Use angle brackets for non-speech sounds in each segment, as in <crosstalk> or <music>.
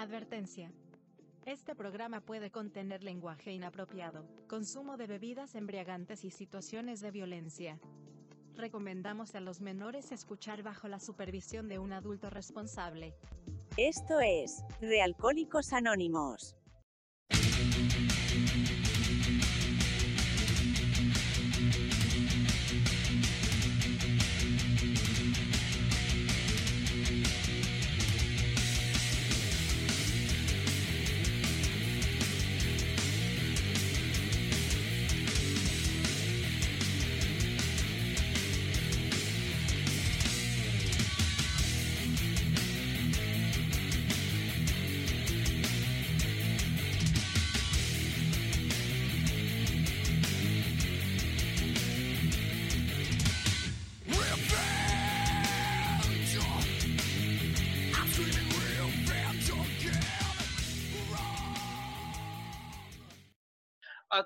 Advertencia. Este programa puede contener lenguaje inapropiado, consumo de bebidas embriagantes y situaciones de violencia. Recomendamos a los menores escuchar bajo la supervisión de un adulto responsable. Esto es Realcohólicos Anónimos.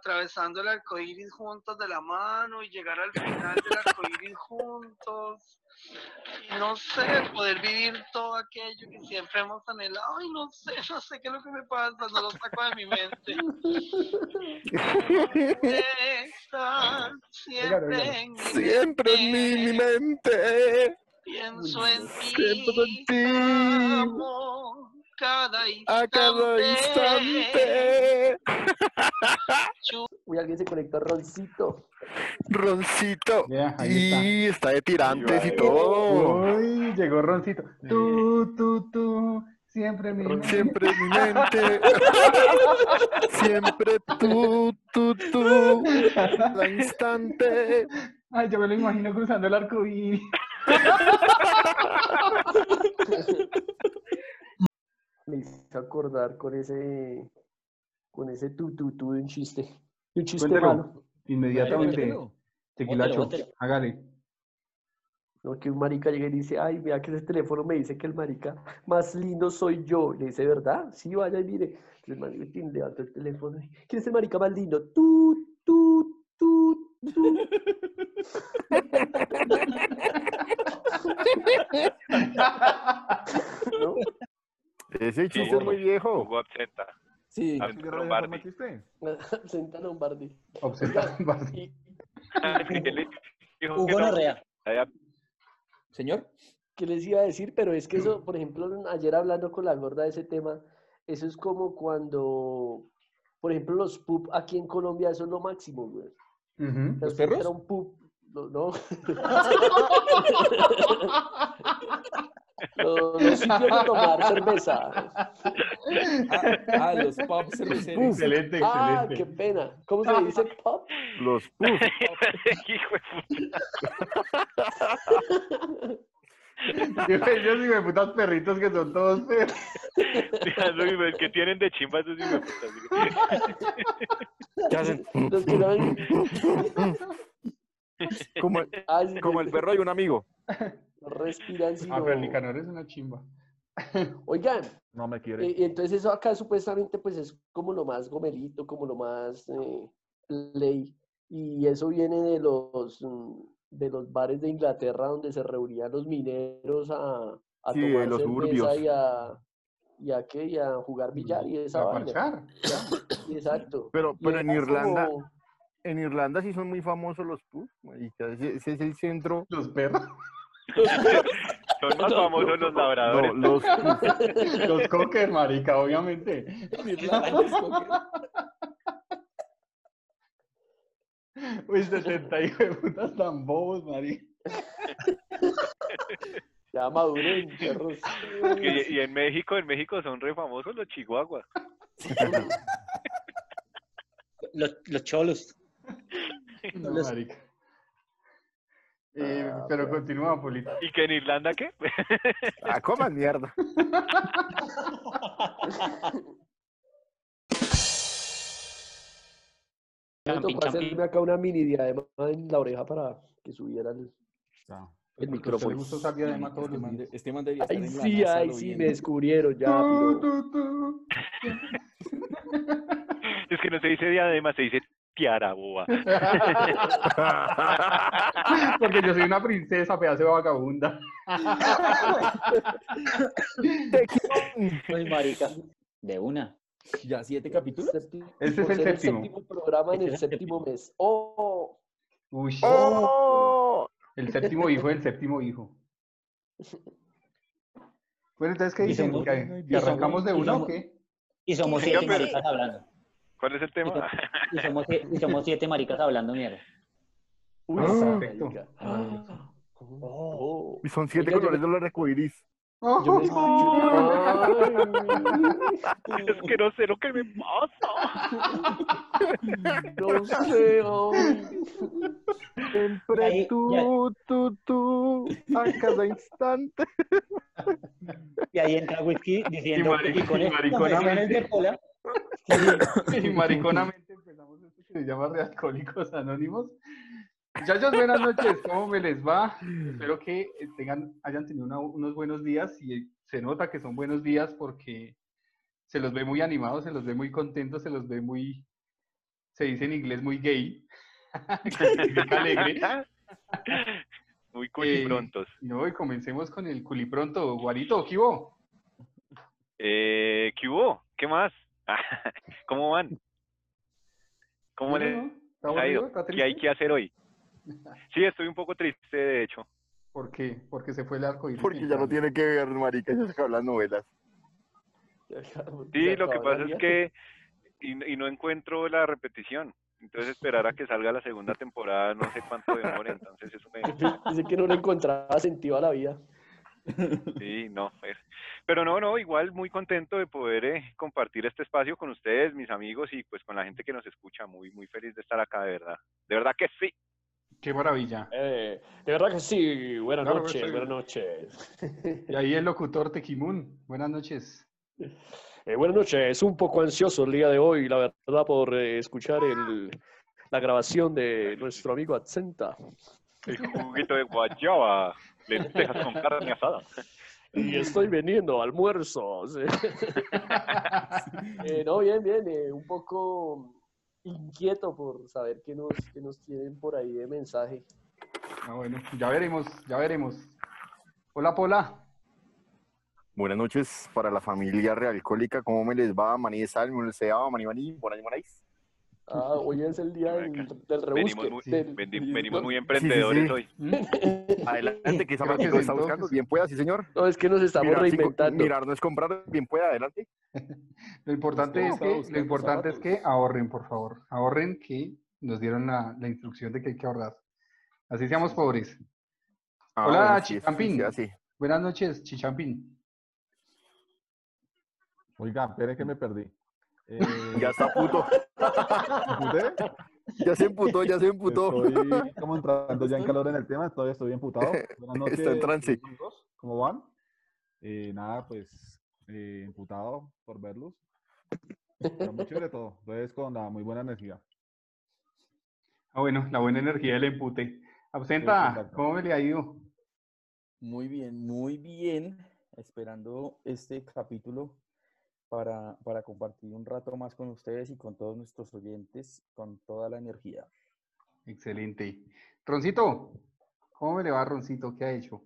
Atravesando el arco iris juntos de la mano y llegar al final del arco iris juntos. Y no sé, poder vivir todo aquello que siempre hemos anhelado. Y no sé, no sé qué es lo que me pasa, no lo saco de mi mente. Estar siempre en mi Siempre en mi, mi mente. Pienso en ti, Siempre en ti. amo cada instante. A cada instante. Uy, alguien se conectó Roncito. Roncito. Está. Y está de tirantes y todo. Uy, llegó Roncito. Tú, tú, tú, siempre mi mente. Siempre mi mente. <laughs> Siempre tú, tú, tú. Cada instante. Ay, yo me lo imagino cruzando el arco iris. <laughs> Me hizo acordar con ese, con ese tu, tu, tu de un chiste. De un chiste Cuéntelo. malo. Inmediatamente. Tequilacho, hágale. ¿no? Que un marica llega y dice, ay, mira que ese teléfono me dice que el marica más lindo soy yo. Le dice, ¿verdad? Sí, vaya y mire. El marica levanta el teléfono. ¿Quién es el marica más lindo? Tú, tú, tú, tú. ¿No? Ese chiste es muy viejo. Jugó absenta. Sí. Ah, ¿Qué radio Lombardi. forma usted? <laughs> Senta Lombardi. Obseta- Y, <laughs> ¿Qué le dijo Hugo? Norrea. Señor. ¿Qué les iba a decir? Pero es que eso, <clears throat> por ejemplo, ayer hablando con la gorda de ese tema, eso es como cuando, por ejemplo, los pub aquí en Colombia, eso es lo máximo, güey. Ujú. sea, ¿Los perros? entra a un pub, no, no. <laughs> Los, los sitios de tomar cerveza. Ah, ah, los pub cerveceros. Excelente, Ah, qué excelente. pena. ¿Cómo se dice pub? Los pus. <laughs> Hijo de puta. Ellos digo de putas perritos que son todos feos. Lo mismo, el que tienen de chimba esos hijos de puta. ¿Qué hacen? Los que Como, el- como el perro y un amigo. No respiran, Ah, sino... pero Nicanor es una chimba. <laughs> Oigan, No me quiere. Eh, entonces eso acá supuestamente pues es como lo más gomelito, como lo más eh, ley. Y eso viene de los, mm, de los bares de Inglaterra donde se reunían los mineros a, a Sí, tomar los cerveza y a, y a qué, y a jugar billar y esa A vaina. Exacto. Pero, pero en Irlanda, como- en Irlanda sí son muy famosos los pubs. ese es el centro. Los perros. <laughs> Son más famosos los No, labradores. los. <laughs> Los cocker, marica, obviamente. Uy, 70 hijos de putas tan bobos, marica. <laughs> Ya maduren, perros. Y, y en México, en México son re famosos los chihuahuas. Los, los cholos. No, Los- marica. Eh, Ah, pero bueno. continúa, Polito. ¿Y que en Irlanda qué? <laughs> Ah, coman mierda. Me Camping, tocó camping. hacerme acá una mini diadema en la oreja para que subiera el... El Porque a usted micrófono. gusta diadema todos Este los man, días. de- este man debería estar Ay, en la sí, NASA ay, sí, me descubrieron ya, Tú, tú, tú. Es que no se dice diadema, se dice Tiara, boba. <laughs> <laughs> Porque yo soy una princesa, pedazo de vagabunda. Pues, marica, de una. ¿Ya siete capítulos? Séptimo- Este es por el ser séptimo. programa en Este el el séptimo mes. ¡Oh! Uy, ¡Oh! el séptimo hijo del séptimo hijo. Bueno, entonces, ¿qué dicen? ¿Que, arrancamos de una o qué? Y somos siete pero- maricas hablando. ¿Cuál es el tema? Y somos, sie- y somos siete maricas hablando mierda. Uy, Ah, perfecto. marica. Ah. Oh. Y son siete Oiga, colores me- del arco iris. Yo me Es que no sé lo que me pasa. No sé, ay. Siempre Ahí, tú, tú, tú, a cada instante. Y ahí entra Whisky diciendo, y con y estas mariconamente. confesiones de Pola, <laughs> Y mariconamente empezamos esto que se llama Realcohólicos Anónimos. Muchachos, buenas noches, ¿cómo me les va? Espero que eh, tengan, hayan tenido una- unos buenos días y se nota que son buenos días porque se los ve muy animados, se los ve muy contentos, se los ve muy, se dice en inglés muy gay, <laughs> que alegre. Muy Eh, culiprontos. No, y comencemos con el culipronto. Guarito, ¿qué hubo? Eh, ¿Qué hubo? ¿Qué más? <laughs> ¿Cómo van? ¿Cómo les ¿no? ¿Está ha ido? ¿Está ¿Qué hay que hacer hoy? Sí, estoy un poco triste, de hecho. ¿Por qué? Porque se fue el arco iris Porque ya no tiene que ver, marica, ya se acaban las novelas. Sí, lo que pasa es que y, y no encuentro la repetición. Entonces esperar a que salga la segunda temporada, no sé cuánto demore, entonces eso me... <laughs> Dice que no le encontraba sentido a la vida. Sí, no. pues, Pero no, no, igual muy contento de poder eh, compartir este espacio con ustedes, mis amigos, y pues con la gente que nos escucha. Muy, muy feliz de estar acá, de verdad. De verdad que sí. Qué maravilla. Eh, de verdad que sí. Buenas Claro noches, sí. buenas noches. <laughs> Y ahí el locutor Tequimun. Buenas noches. Eh, buenas noches. Un poco ansioso el día de hoy, la verdad, por eh, escuchar el, la grabación de nuestro amigo Accenta. El juguito de guayaba, lentejas con carne asada. Y estoy vendiendo almuerzos. <laughs> <laughs> Eh, no, bien, bien. eh, un poco inquieto por saber qué nos, qué nos tienen por ahí de mensaje. Ah, bueno, ya veremos, ya veremos. Hola, Pola. Buenas noches para la familia realcohólica. ¿Cómo me les va? Maní de sal, me se va, maní, maní, por ahí, manáis. Ah, hoy es el día del, del rebusque. Venimos muy, del- vendi- venimos muy Sí, emprendedores sí. hoy. <laughs> Adelante, que Creo que sí, está buscando. sí. Bien pueda, sí, señor. No, es que nos estamos Mirar, sí, reinventando. mirar no es comprar, bien pueda, adelante. <laughs> Lo importante, es que, lo importante es que ahorren, por favor. Ahorren que nos dieron la, la instrucción de que hay que ahorrar. Así seamos pobres. Ah, Hola, bueno, sí, sí, Chichampín. sí. Buenas noches, Chichampín. Oiga, espere que me perdí. Eh, Ya está puto. <laughs> ¿emputé? Ya se emputó, ya se emputó. Estoy como entrando ya en calor en el tema, todavía estoy emputado. <laughs> Buenas noches. Está en trance. ¿Cómo van? Eh, nada, pues eh, emputado por verlos. Pero muy chévere todo. Entonces con la muy buena energía. Ah, bueno, la buena energía del empute. Absenta, exacto. ¿cómo me le ha ido? Muy bien, muy bien. Esperando este capítulo para, para compartir un rato más con ustedes y con todos nuestros oyentes con toda la energía. Excelente. Roncito, ¿cómo me le va, Roncito? ¿Qué ha hecho?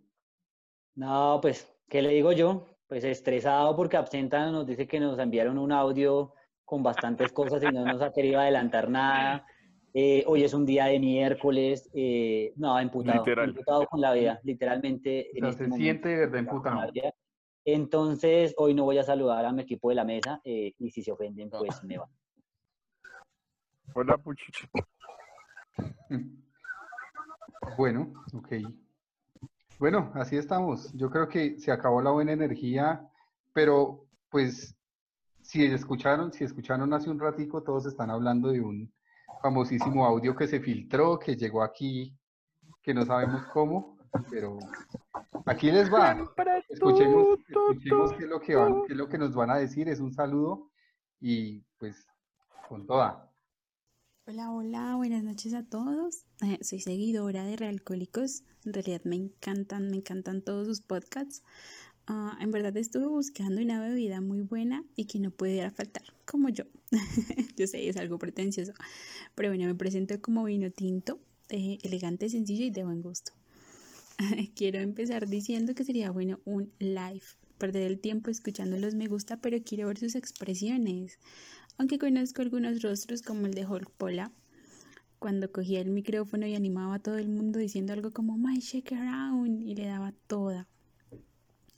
No, pues, ¿qué le digo yo? Pues estresado porque Absenta nos dice que nos enviaron un audio con bastantes cosas y no nos ha querido adelantar nada. Eh, hoy es un día de miércoles. eh, no, emputado. Literal. Emputado con la vida, literalmente. O en este se momento, siente de verdad emputado. Entonces, hoy no voy a saludar a mi equipo de la mesa eh, y si se ofenden, pues me van. Hola, puchicho. <laughs> Bueno, ok. Bueno, así estamos. Yo creo que se acabó la buena energía, pero pues si escucharon, si escucharon hace un ratico, todos están hablando de un famosísimo audio que se filtró, que llegó aquí, que no sabemos cómo, pero aquí les va. Escuchemos, escuchemos qué es lo que van, qué es lo que nos van a decir. Es un saludo y pues con toda. Hola, hola, buenas noches a todos. Eh, soy seguidora de Realcohólicos. En realidad me encantan, me encantan todos sus podcasts. Ah, en verdad estuve buscando una bebida muy buena y que no pudiera faltar, como yo. <laughs> Yo sé, es algo pretencioso. Pero bueno, me presento como vino tinto, eh, elegante, sencillo y de buen gusto. <laughs> quiero empezar diciendo que sería bueno un live. Perder el tiempo escuchando los me gusta, pero quiero ver sus expresiones. Aunque conozco algunos rostros como el de Hulk Pola, cuando cogía el micrófono y animaba a todo el mundo diciendo algo como My Shake Around y le daba toda.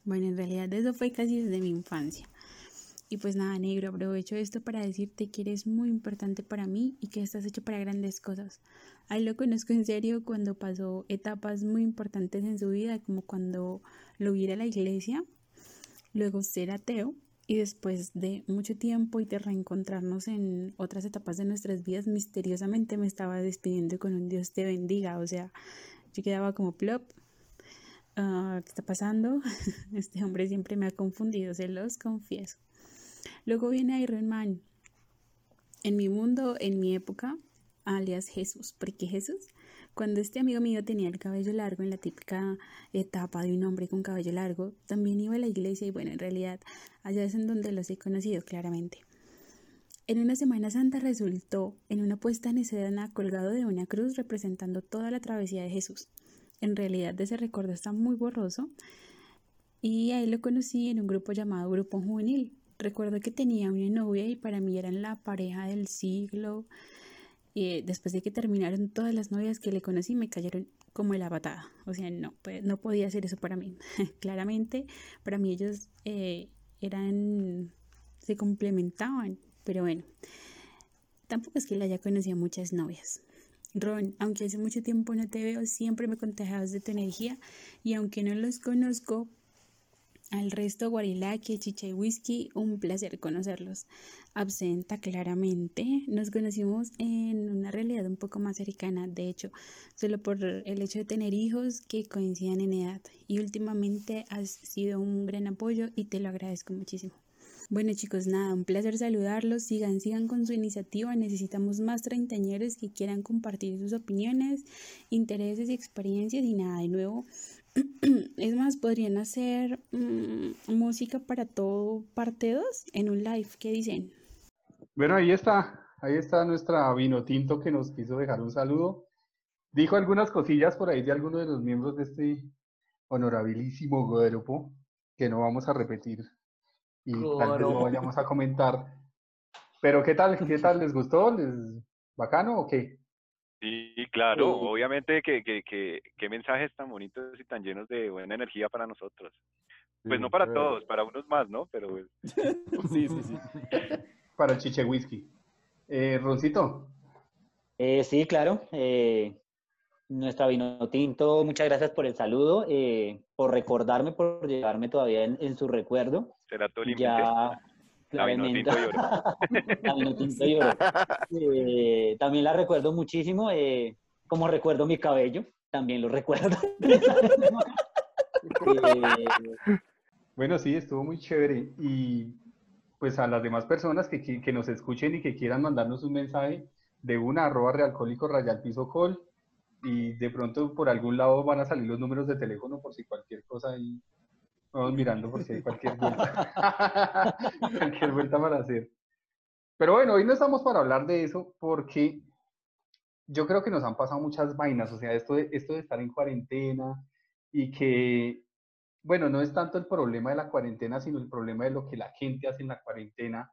Bueno, en realidad eso fue casi desde mi infancia. Y pues nada, negro, aprovecho esto para decirte que eres muy importante para mí y que estás hecho para grandes cosas. A él lo conozco en serio cuando pasó etapas muy importantes en su vida, como cuando lo vi a la iglesia, luego ser ateo y después de mucho tiempo y de reencontrarnos en otras etapas de nuestras vidas, misteriosamente me estaba despidiendo con un Dios te bendiga. O sea, yo quedaba como plop. Ah, ¿Qué está pasando? <laughs> Este hombre siempre me ha confundido, se los confieso. Luego viene Iron Man. En mi mundo, en mi época, alias Jesús. porque Jesús? Cuando este amigo mío tenía el cabello largo en la típica etapa de un hombre con cabello largo, también iba a la iglesia y bueno, en realidad allá es en donde los he conocido claramente. En una Semana Santa resultó en una puesta en escena colgado de una cruz representando toda la travesía de Jesús. En realidad ese recuerdo está muy borroso y ahí lo conocí en un grupo llamado Grupo Juvenil. Recuerdo que tenía una novia y para mí eran la pareja del siglo. Y después de que terminaron todas las novias que le conocí, me cayeron como la patada. O sea, no, pues, no podía hacer eso para mí. <laughs> Claramente, para mí ellos eh, eran, se complementaban. Pero bueno, tampoco es que le haya conocido muchas novias. Ron, aunque hace mucho tiempo no te veo, siempre me contagias de tu energía y aunque no los conozco, al resto, Guarilaque, Chicha y Whisky, un placer conocerlos. Absenta claramente, nos conocimos en una realidad un poco más cercana, de hecho, solo por el hecho de tener hijos que coincidan en edad. Y últimamente has sido un gran apoyo y te lo agradezco muchísimo. Bueno chicos, nada, un placer saludarlos. Sigan, sigan con su iniciativa. Necesitamos más treintañeros que quieran compartir sus opiniones, intereses y experiencias. Y nada, de nuevo, <clears throat> es más, podrían hacer mm, música para todo parte 2 en un live. ¿Qué dicen? Bueno, ahí está. Ahí está nuestra vino tinto que nos quiso dejar un saludo. Dijo algunas cosillas por ahí de algunos de los miembros de este honorabilísimo grupo que no vamos a repetir y tal vez no vayamos a comentar. Pero ¿qué tal? ¿Qué tal? ¿Les gustó? ¿Les bacano o qué? Sí, claro, obviamente que, que, que, qué mensajes tan bonitos y tan llenos de buena energía para nosotros. Pues no para todos, para unos más, ¿no? Pero <laughs> sí, sí, sí. <laughs> Para Chiche Whisky. Eh, Roncito. Eh, sí, claro. Eh, nuestra vino tinto, muchas gracias por el saludo, eh, por recordarme, por llevarme todavía en, su recuerdo. Será todo Ya, la. <laughs> <laughs> Eh, también la recuerdo muchísimo, eh, como recuerdo mi cabello, también lo recuerdo. <laughs> Eh, bueno, sí, estuvo muy chévere. Y pues a las demás personas que, que, nos escuchen y que quieran mandarnos un mensaje de una arroba realcólico rayal piso call y de pronto por algún lado van a salir los números de teléfono por si cualquier cosa ahí Vamos mirando por si hay cualquier vuelta. <laughs> cualquier vuelta para hacer. Pero bueno, hoy no estamos para hablar de eso porque yo creo que nos han pasado muchas vainas. O sea, esto de, estar en cuarentena y que, bueno, no es tanto el problema de la cuarentena, sino el problema de lo que la gente hace en la cuarentena.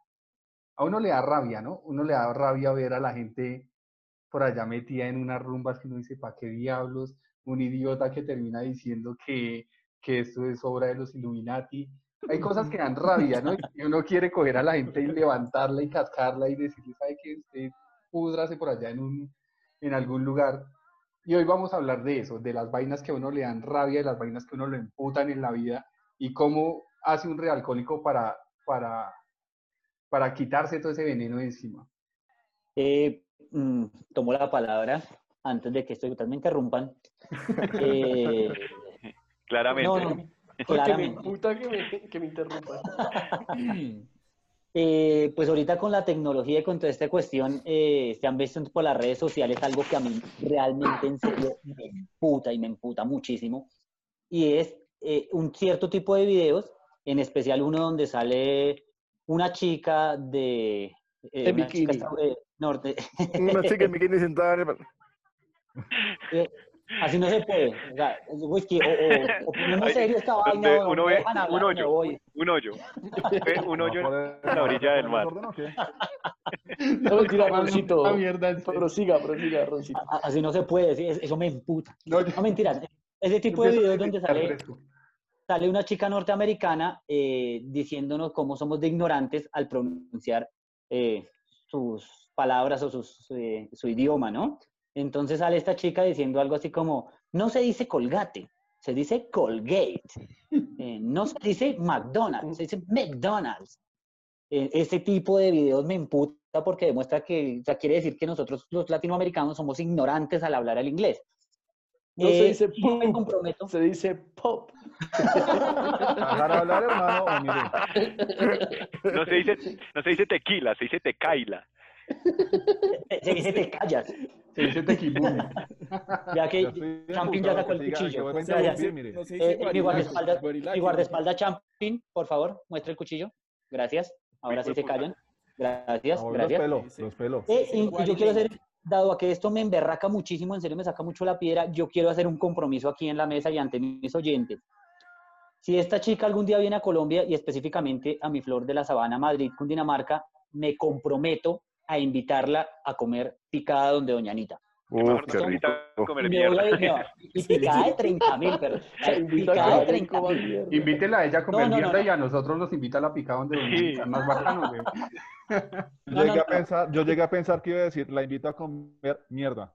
A uno le da rabia, ¿no? Uno le da rabia ver a la gente por allá metida en unas rumbas que uno dice, ¿para qué diablos? Un idiota que termina diciendo que que esto es obra de los Illuminati. Hay cosas que dan rabia, ¿no? Y <laughs> uno quiere coger a la gente y levantarla y cascarla y decirle, ¿sabe qué? Usted púdrase por allá en, un, en algún lugar. Y hoy vamos a hablar de eso, de las vainas que a uno le dan rabia, de las vainas que a uno lo emputan en la vida y cómo hace un realcohólico para, para, para quitarse todo ese veneno de encima. Eh, mm, tomo la palabra antes de que esto me interrumpan. <laughs> Eh, Claramente. <laughs> claramente. que me, interrumpa. <laughs> Eh, pues ahorita con la tecnología y con toda esta cuestión, eh, se han visto por las redes sociales algo que a mí realmente en serio me emputa y me emputa muchísimo. Y es eh, un cierto tipo de videos, en especial uno donde sale una chica de eh, En una chica bikini. eh, norte. Una chica en bikini sentada en el... <laughs> Así no se puede. O sea, whisky, o, o, <laughs> o serio esta donde vaina, o uno ve hablar, un hoyo, un hoyo, un hoyo en la orilla del mar. <laughs> No, mentira, coman Roncito. Prosiga, prosiga, Roncito. A- Así no se puede, sí, es- eso me emputa. No, No, mentiras. Ese tipo de videos donde sale, sale una chica norteamericana eh, diciéndonos cómo somos de ignorantes al pronunciar eh, sus palabras o sus, eh, su idioma, ¿no? Entonces sale esta chica diciendo algo así como, no se dice colgate, se dice colgate. <laughs> Eh, no se dice McDonald's, se dice McDonald's. Eh, este tipo de videos me emputa porque demuestra que, o sea, quiere decir que nosotros los latinoamericanos somos ignorantes al hablar el inglés. No se Eh, dice me pop, comprometo. se dice pop. Dejar hablar, hermano. No se dice, no se dice tequila, se dice tecaila. Se- <laughs> Se dice te callas. Se dice tequimune. <laughs> Ya que Ya estoy Champín ya sacó el que que cuchillo. Gracias. Eh, mi guardaespaldas, mi guardaespaldas Champín, por favor, muestre el cuchillo. Gracias. Ahora sí se callan. Gracias, No, los gracias. pelos, los pelos. Eh, y, y yo quiero hacer, dado a que esto me emberraca muchísimo, en serio me saca mucho la piedra, yo quiero hacer un compromiso aquí en la mesa y ante mis oyentes. Si esta chica algún día viene a Colombia y específicamente a mi flor de la sabana, Madrid, Cundinamarca, me comprometo a invitarla a comer picada donde Doña Anita. Uf, qué rico. comer Y mierda. picada de 30 mil, pero picada de que vayan 30 como mil. mierda. Invítela a ella a comer No, no, no, mierda no. y a nosotros nos invita a la picada donde Sí. es más bacano, güey. No, Llegué no, a pensar, yo llegué a pensar que iba a decir, la invito a comer mierda.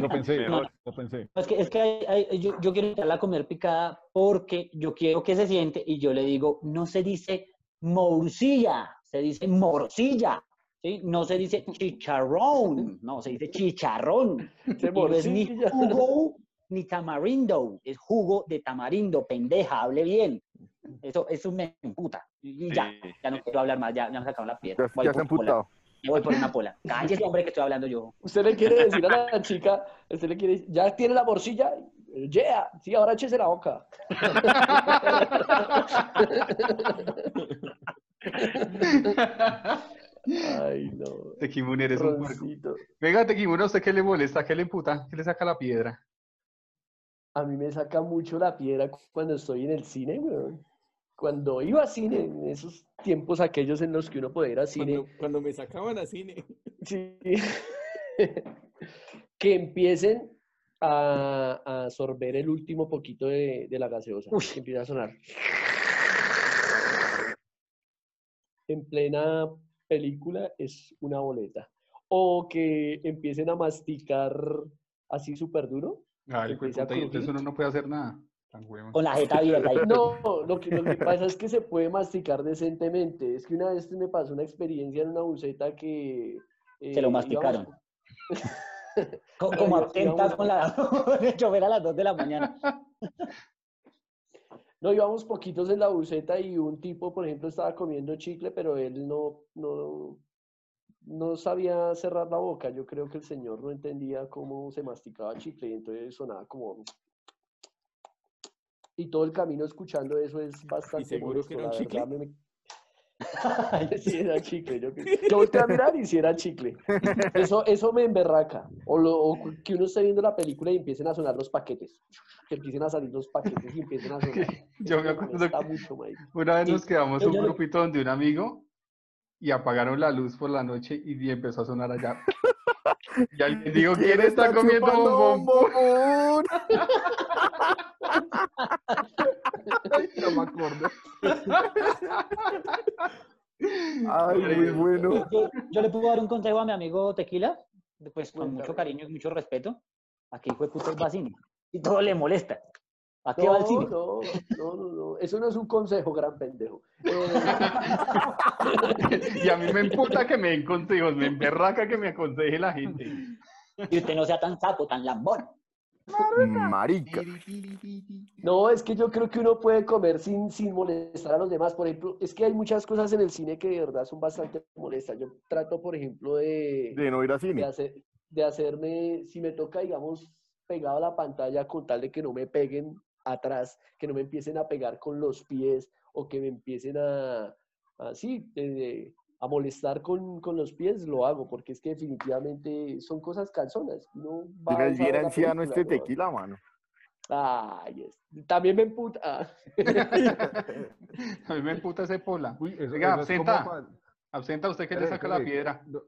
Lo pensé, <laughs> lo pensé. Es que, es que hay- hay- yo, yo quiero invitarla a comer picada porque yo quiero que se siente y yo le digo, no se dice morcilla, se dice morcilla, ¿sí? No se dice chicharrón, no, se dice chicharrón. Se Y no es ni jugo ni tamarindo, es jugo de tamarindo, pendeja, hable bien. Eso, eso me emputa. Y ya, Sí. ya no quiero hablar más, ya, ya me sacaron la piedra. Ya, Voy ya se ha una pola. emputado. Ya voy por una pola. Cállese, hombre, que estoy hablando yo. Usted le quiere decir a la chica, usted le quiere decir, ya tiene la morcilla, yeah, sí, ahora échese la boca. <laughs> Ay, no. Tequimune, eres un puerco. Venga, Tequimune, ¿a usted qué le molesta? ¿Qué le emputa? ¿Qué le saca la piedra? A mí me saca mucho la piedra cuando estoy en el cine, weón. Cuando iba a cine, en esos tiempos aquellos en los que uno podía ir a cine, Cuando, cuando me sacaban a cine. sí, <laughs> que empiecen a, a absorber el último poquito de, de la gaseosa, que empieza a sonar. En plena película es una boleta. O que empiecen a masticar así súper duro. Ay, hijo de Empieza a puta, y entonces uno no puede hacer nada. Con la jeta abierta. <laughs> No, lo que, lo que pasa es que se puede masticar decentemente. Es que una vez me pasó una experiencia en una buceta que... Se lo eh, masticaron. <laughs> Como absenta íbamos- con la <laughs> el chofer a las 2 de la mañana. No, íbamos poquitos en la buceta y un tipo, por ejemplo, estaba comiendo chicle, pero él no, no, no sabía cerrar la boca. Yo creo que el señor no entendía cómo se masticaba chicle y entonces sonaba como... Y todo el camino escuchando eso es bastante seguro que era molesto, un la verdad, me- <laughs> <laughs> Sí, era chicle. Yo, yo volteé a mirar y si era chicle. <laughs> Eso, eso me emberraca. O, lo, o que uno esté viendo la película y empiecen a sonar los paquetes. Que empiecen a salir los paquetes y empiecen a sonar. Yo me acuerdo que mucho, una vez nos quedamos un grupito donde un amigo y apagaron la luz por la noche y empezó a sonar allá. Y alguien dijo, ¿quién está comiendo bombón? <laughs> No me acuerdo. <laughs> Ay, muy bueno. Yo, yo le puedo dar un consejo a mi amigo Tequila, pues con mucho cariño y mucho respeto. Aquí fue puto va cine. Y todo le molesta. ¿A qué va al No, cine? no, no, no, no. Eso no es un consejo, gran pendejo. Eh, <laughs> Y a mí me emputa que me den consejos, me emberraca que me aconseje la gente. Y usted no sea tan sapo, tan lambón. Marica. No, es que yo creo que uno puede comer sin, sin molestar a los demás. Por ejemplo, es que hay muchas cosas en el cine que de verdad son bastante molestas. Yo trato, por ejemplo, de, De no ir a de, cine. hacer, de hacerme, si me toca, digamos, pegado a la pantalla con tal de que no me peguen atrás, que no me empiecen a pegar con los pies o que me empiecen a, así, de- de- a molestar con, con los pies, lo hago, porque es que definitivamente son cosas calzonas. No va anciano este tequila, mano. Ay, es- también me emputa. ah. A mí me emputa ese pola. Uy, eso- Oiga, eso es como absenta. ¿usted que le saca la piedra? no,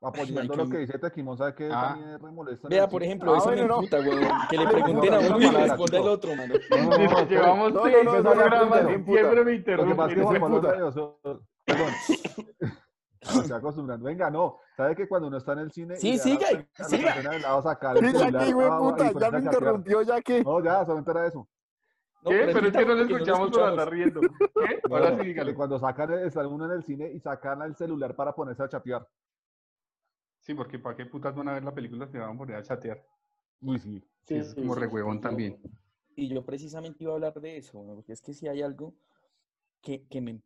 Apoyando lo que dice Tequimón, ¿sabe que Ah. también es remolesto en Vea, el por ejemplo, Ah, eso me bueno, no. emputa, weón. Que le pregunten a no, uno no, y al chico. otro, mano. No, no, Dice, no, espere. llevamos no, seis no, no, no, programas no, Perdón. Me <laughs> estoy acostumbrando. Venga, no. ¿Sabe que cuando uno está en el cine Sí, le siga, la, a la siga. persona del lado sacar el Sí, ya que, güey, puta, me interrumpió, ya que. No, ya, solamente era eso. No, ¿Qué? Pero es que no lo porque escuchamos andar escuchamos. riendo. ¿Qué? No, Ahora no, sí, dígale. cuando sacan, está uno en el cine y sacan el celular para ponerse a chatear. Sí, porque ¿para qué putas van a ver la película si van a poner a chatear? Uy, sí. Sí, es como sí, re huevón Yo- también. Y yo precisamente iba a hablar de eso, porque es que si hay algo que, que me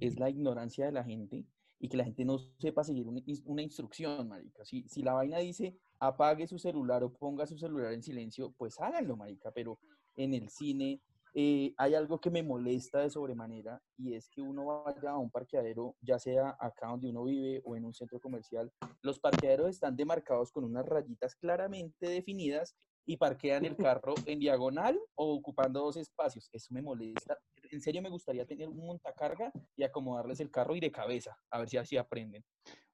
es la ignorancia de la gente y que la gente no sepa seguir una instrucción, marica. Si, si la vaina dice apague su celular o ponga su celular en silencio, pues háganlo, marica, pero en el cine eh, hay algo que me molesta de sobremanera y es que uno vaya a un parqueadero, ya sea acá donde uno vive o en un centro comercial, los parqueaderos están demarcados con unas rayitas claramente definidas y parquean el carro en diagonal o ocupando dos espacios. Eso me molesta. En serio me gustaría tener un montacarga y acomodarles el carro y de cabeza, a ver si así aprenden.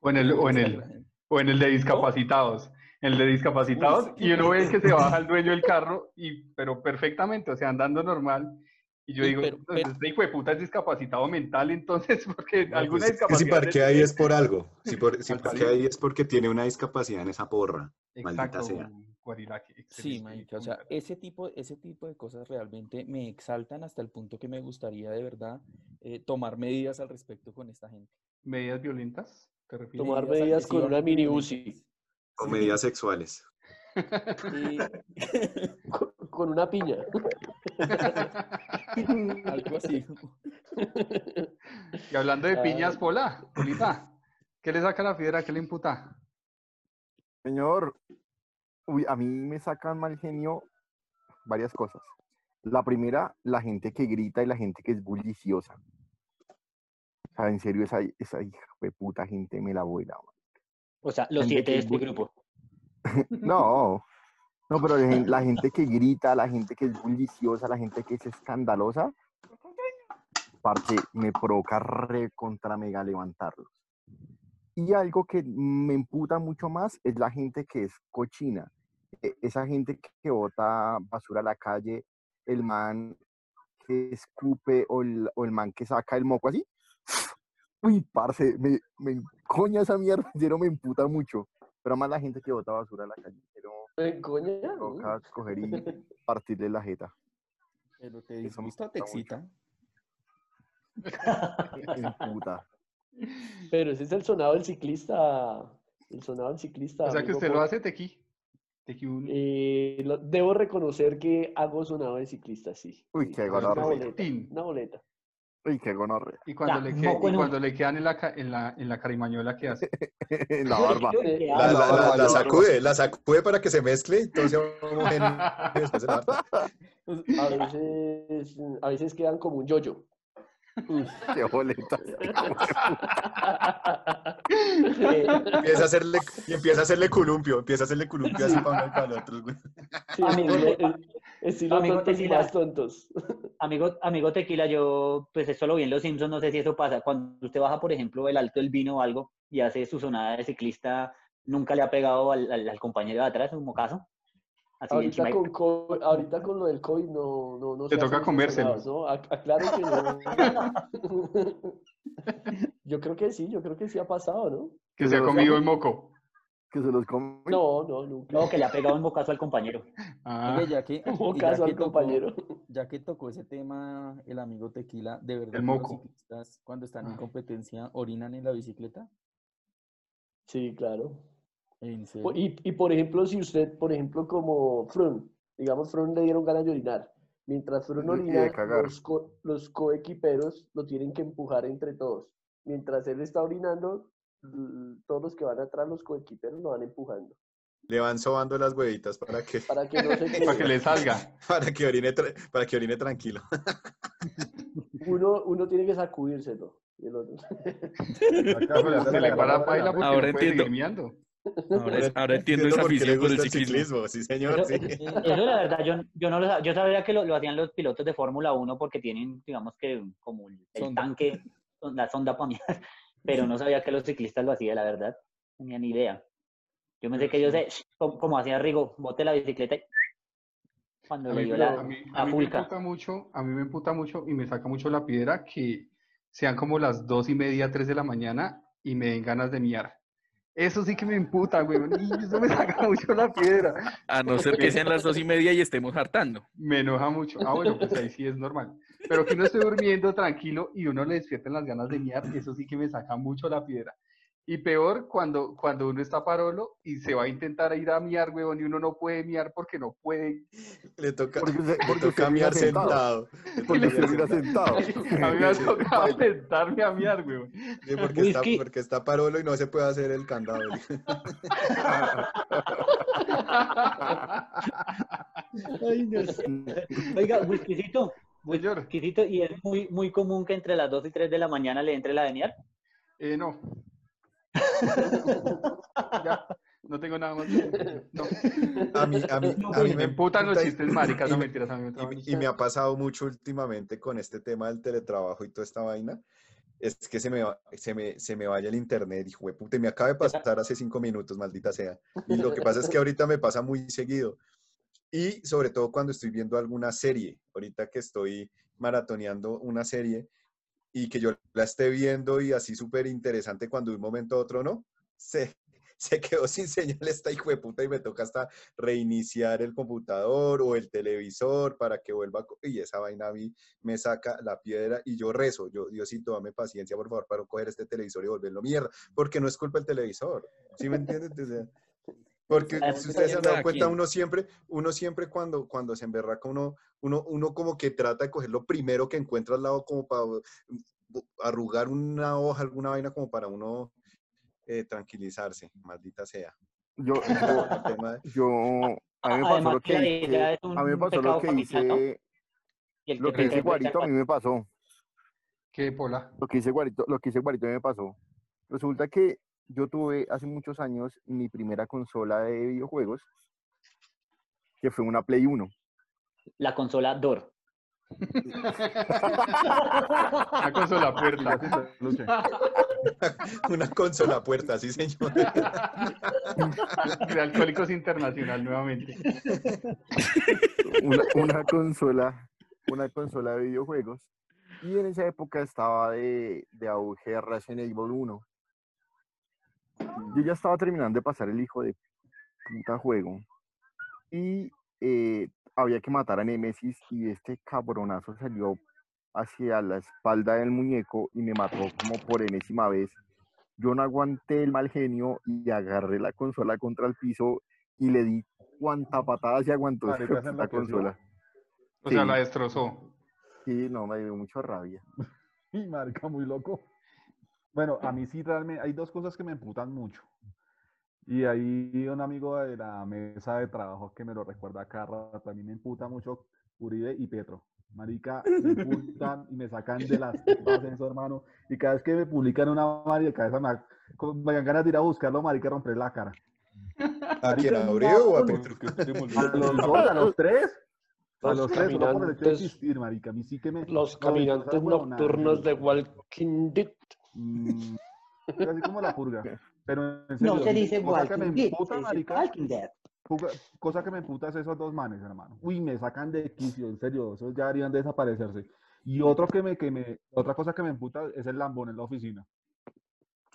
O en el, o en el, o en el de discapacitados. En el de discapacitados, y uno ve que se <laughs> baja el dueño del carro, y, pero perfectamente, o sea, andando normal. Y yo Sí, digo, pero- "Entonces, este hijo de puta es discapacitado mental, entonces, <laughs> porque No, alguna pues, es que si discapacidad. parquea ahí es por algo. Si, por, si <laughs> parquea ahí es porque tiene una discapacidad en esa porra. Maldita Exacto, sea. Guarilaque, Sí, marica, o sea, ese tipo, ese tipo de cosas realmente me exaltan hasta el punto que me gustaría de verdad eh, tomar medidas al respecto con esta gente. ¿Medidas violentas? ¿Te refieres? Tomar Medidas con una mini UCI. O medidas sexuales. Eh, <laughs> Con, con una piña. <laughs> algo así. Y hablando de piñas, Ay. Pola, Polita, ¿qué le saca la piedra? ¿Qué le imputa? Señor, uy, a mí me sacan mal genio varias cosas. La primera, la gente que grita y la gente que es bulliciosa. O sea, en serio, esa, esa hija de puta gente me la vuela. man. O sea, los Gente siete de es este grupo. <laughs> No, no, pero la gen- la gente que grita, la gente que es bulliciosa, la gente que es escandalosa, parce, me provoca re contra mega levantarlos. Y algo que me emputa mucho más es la gente que es cochina. E- Esa gente que, bota basura a la calle, el man que escupe o el, o el man que saca el moco así. Uy, parce, me, me coña esa mierda, serio me emputa mucho. Pero más la gente que bota basura a la calle, pero Eh, Coña. me toca coger y <laughs> partirle la jeta. Pero te Eso me disgusta te excita. Me emputa. Pero ese es el sonado del ciclista. El sonado del ciclista. O sea que usted lo hace, Tequi. Tequi un... Eh, lo- debo reconocer que hago sonado de ciclista, sí. Uy, sí, qué es Una boleta. Tin. Una boleta. Uy, qué gonorrea. Y cuando, Ya, le, que- moco y en cuando un- le quedan en la, ca- en la, en la carimañola, ¿qué hace? <laughs> En la barba. <laughs> La, la- la- barba, la la sacude, la sacude para que se mezcle, entonces aparta. <laughs> A veces, a veces quedan como un yoyo. Qué boleta. <laughs> <laughs> Empieza a hacerle, y empieza a hacerle columpio, empieza a hacerle columpio así para uno y para el otro. güey. sí, Amigo, estilo, amigo tontos y Tequila. más tontos. Amigo, amigo Tequila, yo, pues esto lo vi en Los Simpsons, no sé si eso pasa. Cuando usted baja, por ejemplo, el alto del vino o algo y hace su sonada de ciclista, ¿nunca le ha pegado al, al- al compañero de atrás un mocazo? Así Ahorita con, co- ahorita con lo del COVID no, no, no Te se toca sonados, ¿no? Ac- Aclaro que no. <laughs> Yo creo que sí, yo creo que sí ha pasado, ¿no? Que se ha comido el moco. Que se los come. No, no, nunca. No, que le ha pegado un bocazo al compañero. Ah, Oye, ya que, <laughs> Hubo y ya que al tocó- compañero. ya que tocó ese tema el amigo Tequila, ¿de verdad El que los moco. ciclistas cuando están en Ah. competencia orinan en la bicicleta? Sí, claro. ¿En Po- serio? Y, y por ejemplo, si usted, por ejemplo, como Frun, digamos, Frun le dieron ganas de orinar. Mientras Frun orina, los, co- los coequiperos lo tienen que empujar entre todos. Mientras él está orinando, todos los que van atrás, los coequiperos lo van empujando. Le van sobando las huevitas para que, Para que no se <laughs> para que le salga. <laughs> para que orine, tra- para que orine tranquilo. <laughs> Uno, uno tiene que sacudírselo. Y el otro- Se le para la paila porque Ahora no puede entiendo. Ahora, es- ahora entiendo esa afición por el ciclismo. ciclismo. Sí, señor, Eso, sí. eso la verdad, yo, yo no lo sab- yo sabía que lo, lo hacían los pilotos de Fórmula 1 porque tienen, digamos que, como el, el tanque, la sonda para mirar, <laughs> pero no sabía que los ciclistas lo hacían, la verdad. No tenía ni idea. Yo pensé que ellos, como, como hacía Rigo, bote la bicicleta y <laughs> cuando A le mí, dio la, a mí- a la mí me emputa mucho, a mí me emputa mucho y me saca mucho la piedra que sean como las dos y media, tres de la mañana y me den ganas de miar. Eso sí que me emputa, güey. Eso me saca mucho la piedra. A no ser que sean las dos y media y estemos hartando. Me enoja mucho. Ah, bueno, pues ahí sí es normal. Pero que uno esté durmiendo tranquilo y uno le despierten las ganas de miar, eso sí que me saca mucho la piedra. Y peor cuando, cuando uno está parolo y se va a intentar ir a miar, huevón, y uno no puede miar porque no puede. Le toca, Porque se- le porque toca se miar sentado. sentado. <laughs> Porque se mira sentado. <laughs> A mí me ha <laughs> tocado sentarme a miar, huevón. Sí, porque, está, Whisky. porque está parolo y no se puede hacer el candado. Ay, no sé. Oiga, whiskycito, Señor, whiskycito, ¿y es muy, muy común que entre las 2 y 3 de la mañana le entre la de miar? eh, no. Ya, no tengo nada más. No. A mí, a mí, a mí Me emputan los chistes maricas, no mentiras, a mí me Y, y me ha pasado mucho últimamente con este tema del teletrabajo y toda esta vaina. Es que se me, va- se me, se me vaya el internet, hijo de puta. Me acaba de pasar hace cinco minutos, maldita sea. Y lo que pasa es que ahorita me pasa muy seguido. Y sobre todo cuando estoy viendo alguna serie. Ahorita que estoy maratoneando una serie y que yo la esté viendo y así súper interesante cuando de un momento a otro no, se, <laughs> se quedó sin señal esta hijo de puta y me toca hasta reiniciar el computador o el televisor para que vuelva. Y esa vaina a mí me saca la piedra y yo rezo, yo, Diosito, dame paciencia, por favor, para coger este televisor y volverlo mierda, porque no es culpa del televisor. ¿Sí me entiendes? O sea, porque si ustedes se han dado cuenta, uno siempre, uno siempre cuando, cuando se emberraca, uno, uno, uno como que trata de coger lo primero que encuentra al lado como para arrugar una hoja, alguna vaina como para uno eh, tranquilizarse, maldita sea. Yo, yo, a mí me pasó Además lo que a mí me pasó pecado lo que capital, ¿no? hice, el lo que que hice Guarito a mí me pasó. ¿Qué, Pola? Lo que hice Guarito, lo que hice Guarito a mí me pasó. Resulta que yo tuve hace muchos años mi primera consola de videojuegos, que fue una Play 1. La consola DOR. La consola puerta. <laughs> Una consola puerta, sí señor. De Alcohólicos Internacional nuevamente. una, una consola, una consola de videojuegos. Y en esa época estaba de, de auge Resident Evil 1. Yo ya estaba terminando de pasar el hijo de puta juego. Y eh, había que matar a Nemesis y este cabronazo salió hacia la espalda del muñeco y me mató como por enésima vez. Yo no aguanté el mal genio y agarré la consola contra el piso y le di cuanta patada se aguantó enloqueció. consola. O sea, la destrozó. Sí, no, me dio mucha rabia. <laughs> Y marica, muy loco. Bueno, a mí sí realmente hay dos cosas que me emputan mucho. Y ahí un amigo de la mesa de trabajo que me lo recuerda cada rato. A mí me emputa mucho Uribe y Petro. Marica, me emputan y me sacan de las tripas eso, hermano. Y cada vez que me publican una me, da- como- me dan ganas de ir a buscarlo, marica, romper la cara. ¿A quién? ¿A Uribe o a Petro? <laughs> A los dos, a los tres. A Los los tres, solo por el hecho de caminantes- existir, marica. A mí sí que me... Los cosas caminantes nocturnos de. Walking Dead. Mm, así como la purga. <laughs> Pero en serio, No se dice cosa que me Walking Dead, Walking cosa que me emputa es esos dos manes, hermano. Uy, me sacan de quicio, en serio, esos ya harían desaparecerse. Y otro que me, que me, otra cosa que me emputa es el lambón en la oficina.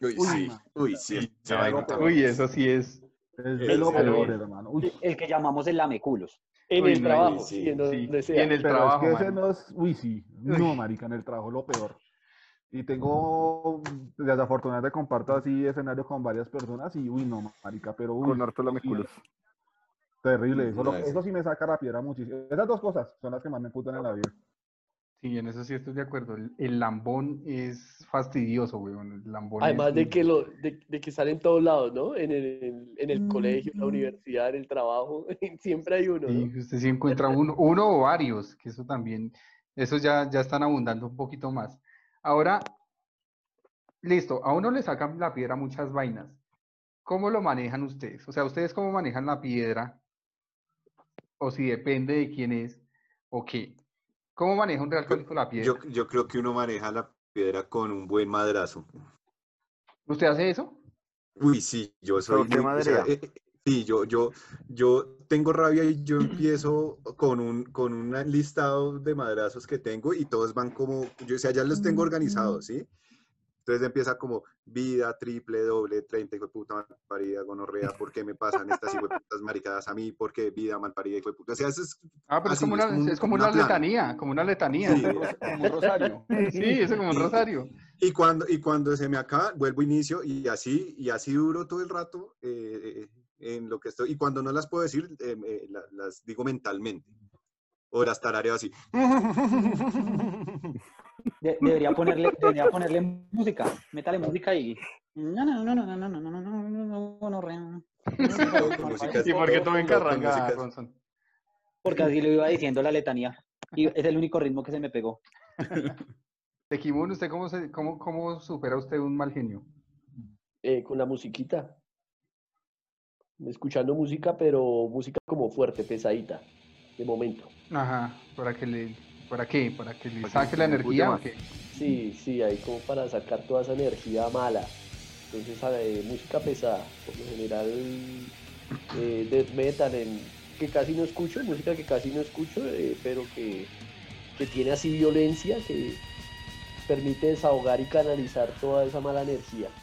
Uy, Uy, sí, man. uy, sí. Uy, eso sí es. Es de lo peor, hermano. Uy, El que llamamos el lameculos. En Uy, el no, trabajo, sí, sí. en el pero trabajo, es que ese mano. no es, uy, sí, no, marica, en el trabajo es lo peor. Y tengo, desafortunadamente comparto así escenario con varias personas y, uy, no, marica, pero uy, Con harto lameculos. terrible. Eso, eso sí me saca la piedra muchísimo. Esas dos cosas son las que más me emputan en la vida. Sí, en eso sí estoy de acuerdo. El, el lambón es fastidioso, weón. El lambón Además es de que, lo, de, de que sale en todos lados, ¿no? En el, en el colegio, en la Ujú. universidad, en el trabajo, <laughs> siempre hay uno, Sí, ¿no? usted sí encuentra uno, uno o varios, que eso también, esos ya, ya están abundando un poquito más. Ahora, listo, a uno le sacan la piedra muchas vainas. ¿Cómo lo manejan ustedes? O sea, ¿ustedes cómo manejan la piedra? O si depende de quién es, o qué. ¿Cómo maneja un real alcohólico la piedra? Yo, yo creo que uno maneja la piedra con un buen madrazo. ¿Usted hace eso? Uy, sí, yo soy qué muy, o sea, eh, sí, yo, yo, yo tengo rabia y yo empiezo con un, con un listado de madrazos que tengo y todos van como, yo, o sea, ya los tengo organizados, ¿sí? Entonces empieza como vida, triple, doble, 30, hijo de puta, malparida, gonorrea, ¿por qué me pasan estas hijo de putas maricadas a mí? ¿Por qué vida, malparida, hijo de puta? O sea, eso es Ah, pero es así, como una, un- es como una una letanía, como una letanía. Sí. Como un rosario. <laughs> Sí, eso como un Y- rosario. Y cuando, y cuando se me acaba, vuelvo inicio y así, y así duro todo el rato eh, eh, en lo que estoy. Y cuando no las puedo decir, eh, eh, la- las digo mentalmente. O las tarareo así. De- debería, ponerle, debería ponerle música. Métale música y. No, no, no, no, no, no, no, no, no, no, no, no, no, no. música ¿Y por qué todo en todo con carranga, música. Ronson? Porque así lo iba diciendo la letanía. Y es el único ritmo que se me pegó. Tequimun, ¿usted cómo, se, cómo, cómo supera usted un mal genio? Eh, con la musiquita. Escuchando música, pero música como fuerte, pesadita, de momento. Ajá, ¿para que le, para qué? ¿Para que le saque la energía o más. qué? Sí, sí, ahí como para sacar toda esa energía mala. Entonces, eh, música pesada, por lo general, eh, death metal, en- que casi no escucho, música que casi no escucho, eh, pero que, que tiene así violencia, que permite desahogar y canalizar toda esa mala energía.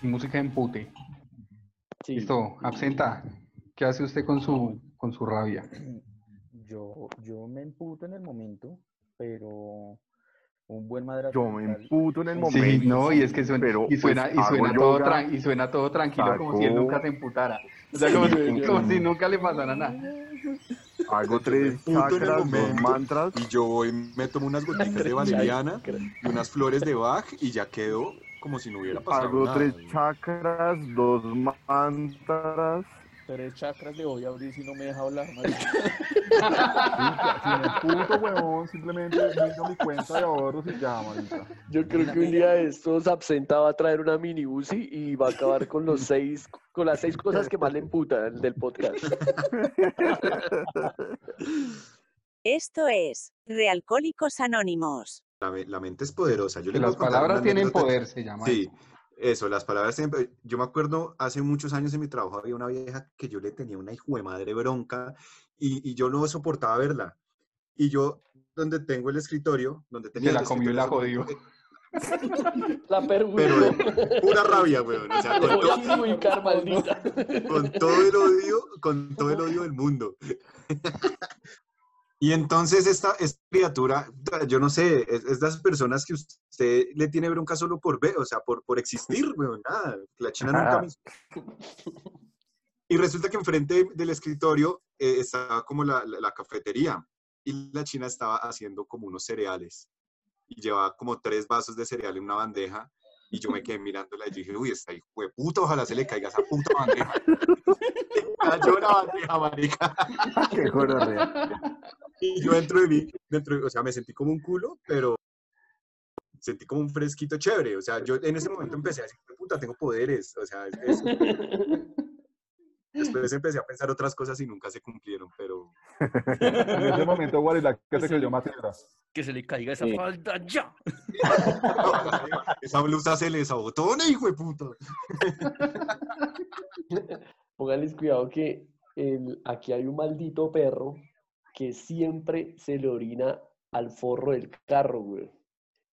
Música en pute. Sí. Listo, absenta. ¿Qué hace usted con su, con su rabia? <clears throat> Yo, yo me emputo en el momento, pero un buen madrazo Yo me emputo en el momento. Sí, no, y es que suena, pero, y suena, pues, y suena todo yoga, tran- y suena todo tranquilo, como si él nunca se emputara. O sea, como, si, como si nunca le pasara nada. Hago tres chakras, dos mantras. Y yo voy, me tomo unas gotitas de <laughs> valeriana y unas flores de Bach y ya quedo como si no hubiera pasado Hago nada. tres chakras, dos mantras. Tres chakras le voy a abrir si no me deja hablar. Si me puto, huevón, simplemente miro mi cuenta de ahorros y ya, marica. Yo creo que un día de estos Absenta va a traer una mini Uzi y va a acabar con los seis, con las seis cosas que más le emputan del podcast. Esto es Realcohólicos Anónimos. La, la mente es poderosa. Yo les las palabras tienen anécdota. poder, se llama. Sí, eso, las palabras tienen Yo me acuerdo hace muchos años en mi trabajo había una vieja que yo le tenía una hijo de madre bronca y, y yo no soportaba verla. Y yo, donde tengo el escritorio, donde tenía Se el la comió y la jodió. <laughs> La perú. Pero pura rabia, weón. O sea, con, voy a to- ubicar, maldita. con todo el odio, con todo el odio del mundo. Y entonces esta, esta criatura, yo no sé, es, esas personas que usted le tiene bronca solo por ver, o sea, por, por existir, weón, nada. La china nunca me... Y resulta que enfrente del escritorio eh, estaba como la, la- la cafetería y la china estaba haciendo como unos cereales y llevaba como tres vasos de cereal en una bandeja y yo me quedé mirándola y dije, uy, hijo de puta, ojalá se le caiga esa puta bandeja. <laughs> Cayó la bandeja, marica. <laughs> Qué gonorrea. Y yo dentro de mí, dentro de- o sea, me sentí como un culo, pero sentí como un fresquito chévere. O sea, yo en ese momento empecé a decir, puta, tengo poderes. O sea, es- eso. <laughs> Después empecé a pensar otras cosas y nunca se cumplieron, pero <laughs> En ese momento, Guarilac, que se creyó Matilda. Que se le caiga esa Sí. falda ya. esa blusa se les abotona, hijo de puta. <laughs> Pónganles cuidado que el- aquí hay un maldito perro que siempre se le orina al forro del carro, güey.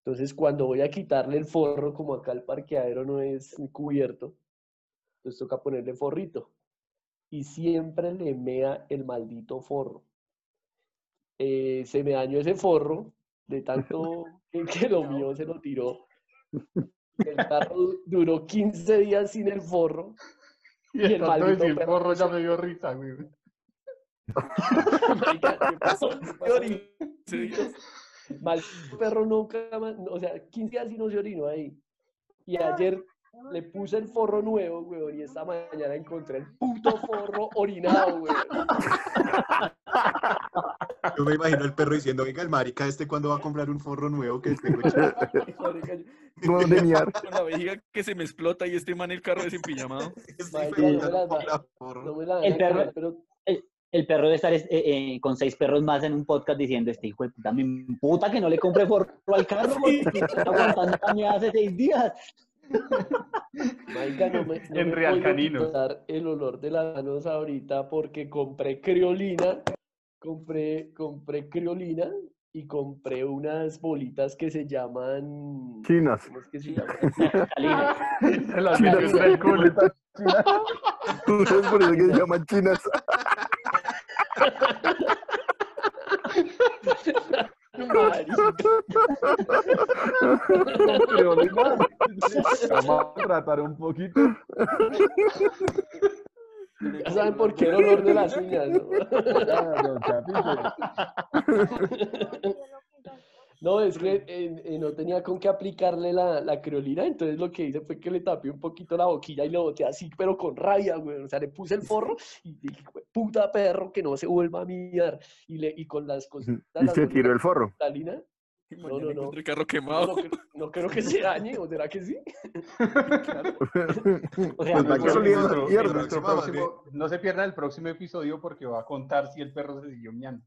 Entonces, cuando voy a quitarle el forro, como acá el parqueadero no es cubierto, entonces toca ponerle forrito. Y siempre le mea el maldito forro. Eh, se me dañó ese forro de tanto <laughs> que, lo mío se lo tiró. <laughs> El carro du- duró 15 días sin el forro. Y Y el el maldito decir perro porro ya me dio risa, güey. <laughs> ¿qué pasó? Maldito perro nunca más, o sea, 15 días y no se orinó ahí. Y ayer le puse el forro nuevo, weón, y esta mañana encontré el puto forro orinado, weón. Yo me imagino el perro diciendo, venga, el marica este cuando va a comprar un forro nuevo que esté Marica, yo- No, de miar. Con la vejiga que se me explota y este man el carro desempillamado. <laughs> El perro, pero el, el perro debe estar es- eh, eh, con seis perros más en un podcast diciendo, este hijo de puta, me puta que no le compre forro al carro porque está aguantando hace seis días. Marica, no me, <laughs> no En me Real quitar el olor de las manos ahorita porque compré criolina, compré, compré criolina y compré unas bolitas que se llaman... Chinas. ¿Cómo es que se llaman? <laughs> Las <laughs> Chinas. culo. ¿Tú sabes por eso que se llaman chinas? Criolina. Vamos a tratar un poquito. Ya saben por qué el olor de las uñas, ¿no? Ah, don Chapito. No, es que eh, eh, no tenía con qué aplicarle la, la criolina, entonces lo que hice fue que le tapé un poquito la boquilla y lo boté así, pero con rabia, güey. O sea, le puse el forro y dije, "Jue- puta perro, que no se vuelva a miar. Y, le, y con las cositas. <laughs> Y se tiró el forro. No, no, no. el carro quemado. no, no creo que se dañe, ¿o será que sí? <laughs> <laughs> O sea, Pues próximo- no se pierda el próximo episodio porque va a contar si el perro se siguió miando.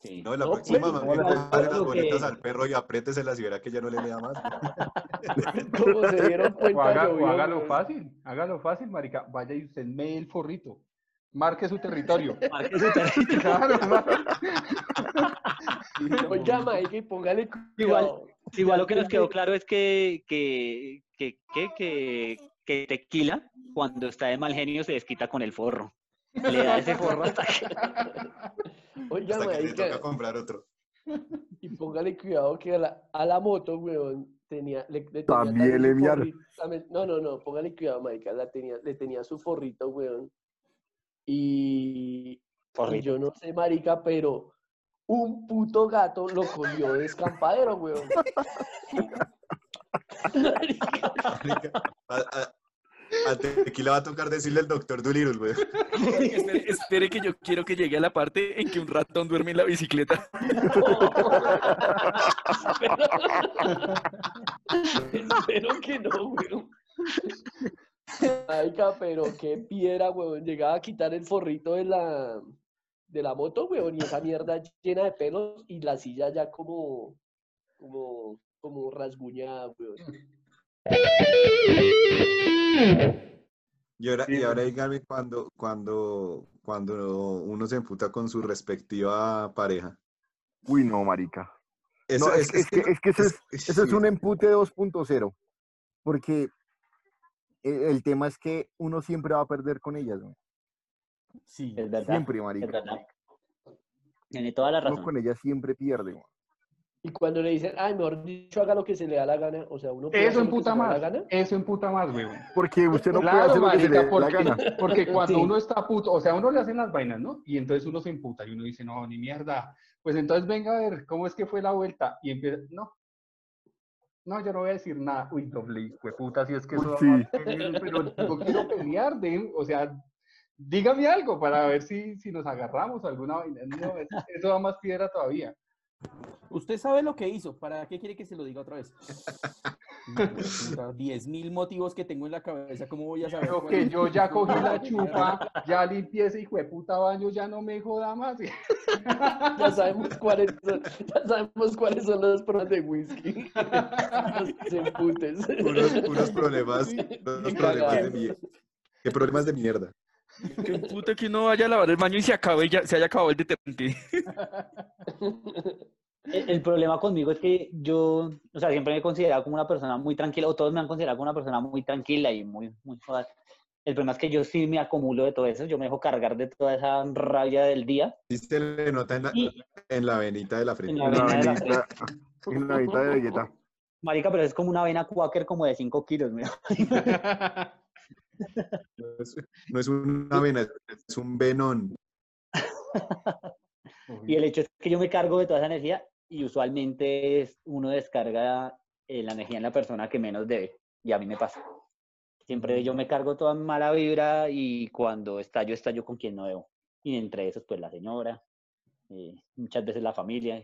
Sí. No, la No, próxima pues, más ¿cómo bien le- compare las que- al perro y apriéteselas y verá que ya no le lea más. <laughs> Como se dieron <laughs> O, cuenta, haga- o hágalo fácil, hágalo fácil, marica. Vaya y usted mee el forrito. Marque su territorio. <laughs> Marque su territorio. Claro, marque. Oiga, y póngale Igual, cuidado. igual lo que nos quedó claro es que, que, que, que, que, que tequila, cuando está de mal genio, se desquita con el forro. Le da ese forro hasta que... <laughs> Oiga, Hasta que le marica, toca comprar otro. Y póngale cuidado que a la, a la moto, weón, tenía, le, le tenía También le también- No, no, no, póngale cuidado, marica, la tenía, le tenía su forrito, weón. Y, y Forrito. yo no sé, marica, pero un puto gato lo cogió de escampadero, weón. Marica, <laughs> Marica, A, a- a Tequila va a tocar decirle al doctor Dolittle, güey. Espere, espere que yo quiero que llegue a la parte en que un ratón duerme en la bicicleta. Espero que no, weón. Marica, pero qué piedra, weón. Llegaba a quitar el forrito de la, de la moto, weón, y esa mierda llena de pelos y la silla ya como, como, como rasguñada, weón. Y ahora, y ahora dígame cuando, cuando, cuando uno se emputa con su respectiva pareja. Uy, no, marica. Eso No, es, es que, es que eso es, eso es sí. un empute 2.0. Porque el, el tema es que uno siempre va a perder con ellas, güey. Sí. Es verdad. Siempre, Es marica. verdad. Tiene toda la Uno razón. con ellas siempre pierde, güey. Y cuando le dicen, ay, mejor dicho, haga lo que se le da la gana, o sea, uno puede Eso hacer lo que emputa se le da la más. gana. Eso emputa más, weón. Porque usted no puede hacer lo que se le marica, dé la gana. porque <laughs> cuando Sí. uno está puto, o sea, uno le hacen las vainas, ¿no? Y entonces uno se emputa y uno dice, no, ni mierda. Pues entonces venga a ver cómo es que fue la vuelta. Y empieza, no. No, yo no voy a decir nada. Uy, doble hijo de puta, si es que eso da Sí. más pero no quiero pelear, de, o sea, dígame algo para ver si, si nos agarramos a alguna vaina. No, eso, eso da más piedra todavía. Usted sabe lo que hizo. ¿Para qué quiere que se lo diga otra vez? <laughs> Diez mil motivos que tengo en la cabeza. ¿Cómo voy a saber? Pero que yo ya cogí la <laughs> chupa, ya limpié ese hijo de puta baño, ya no me joda más. <laughs> Ya sabemos cuáles son, ya sabemos cuáles son los problemas de whisky. Los. Unos, unos problemas, unos problemas de mierda. ¿Qué problemas de mierda? Qué puta que uno vaya a lavar el baño y se acabe ya, se haya acabado el detente. <laughs> El, el problema conmigo es que yo, o sea, siempre me he considerado como una persona muy tranquila, o todos me han considerado como una persona muy tranquila y muy, muy joda. El problema es que yo sí me acumulo de todo eso, yo me dejo cargar de toda esa rabia del día. Sí se le nota en la, Y, en la venita de la frente. la En la vena de la venita, en la venita de Vegeta. marica, pero es como una avena quaker como de 5 kilos, mira. <laughs> No es, no es una <laughs> vena, es un venón. Y el hecho es que yo me cargo de toda esa energía y usualmente es, uno descarga eh, la energía en la persona que menos debe. Y a mí me pasa. Siempre yo me cargo toda mala vibra y cuando estallo, estallo con quien no debo. Y entre esos, pues la señora. eh, muchas veces la familia.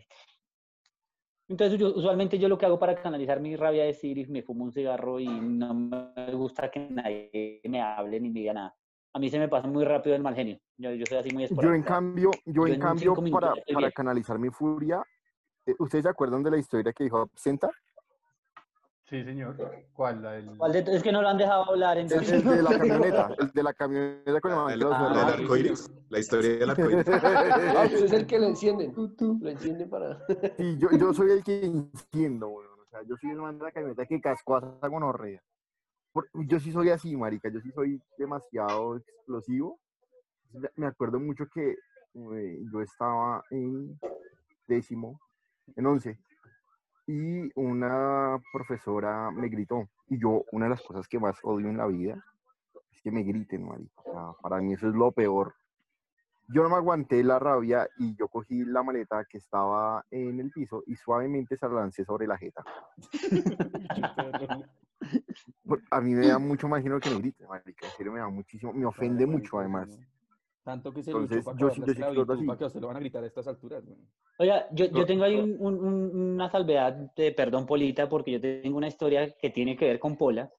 Entonces, yo, usualmente yo lo que hago para canalizar mi rabia es ir y me fumo un cigarro y no me gusta que nadie me hable ni me diga nada. A mí se me pasa muy rápido el mal genio. Yo, yo soy así muy Yo en esporádico. cambio, yo en en cambio para, canalizar mi furia, eh, ¿ustedes se acuerdan de la historia que dijo Absenta? Sí, señor. ¿Cuál? La del... ¿Cuál de- es que no lo han dejado hablar, El, entonces. el de la camioneta, <laughs> el de la camioneta con el que los El arcoíris, la historia del arcoíris. <laughs> Ah, usted es el que lo encienden. Lo encienden para. <laughs> Sí, yo, yo soy el que enciendo, weón. O sea, yo soy el man de la camioneta que cascó a esa gonorrea. Yo sí soy así, marica. Yo sí soy demasiado explosivo. Me- Me acuerdo mucho que eh, yo estaba en décimo, en once, y una profesora me gritó. Y yo, una de las cosas que más odio en la vida es que me griten, marica. O sea, para mí eso es lo peor. Yo no me aguanté la rabia y yo cogí la maleta que estaba en el piso y suavemente se la lancé sobre la jeta. <laughs> A mí me da mucho más que me griten, marica. En serio, me da muchísimo. Me ofende mucho, además. Tanto que se Entonces, luchó para yo la yo sí así. para que usted lo van a gritar a estas alturas. güey. Oiga, yo, yo tengo ahí un- un- un- una salvedad de perdón, Polita, porque yo tengo una historia que tiene que ver con Pola.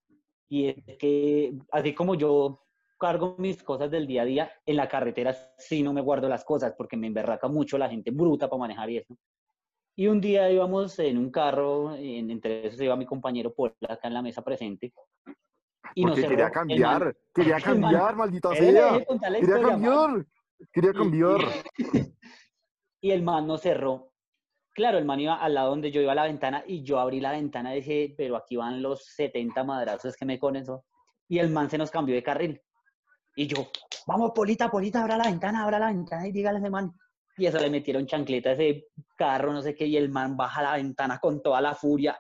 Y es que, así como yo cargo mis cosas del día a día, en la carretera sí no me guardo las cosas porque me emberraca mucho la gente bruta para manejar y eso. Y un día íbamos en un carro, en, entre esos iba mi compañero Pola acá en la mesa presente. Y Porque quería el man- cambiar, quería <laughs> cambiar, maldita sea. Quería cambiar, quería Y- cambiar. <laughs> y el man nos cerró. Claro, el man iba al lado donde yo iba a la ventana y yo abrí la ventana y dije, pero aquí van los 70 madrazos que me con eso. Y el man se nos cambió de carril. Y yo, vamos, Polita, Polita, abra la ventana, abra la ventana y dígale a ese man. Y eso le metieron chancleta a ese carro, no sé qué, y el man baja la ventana con toda la furia.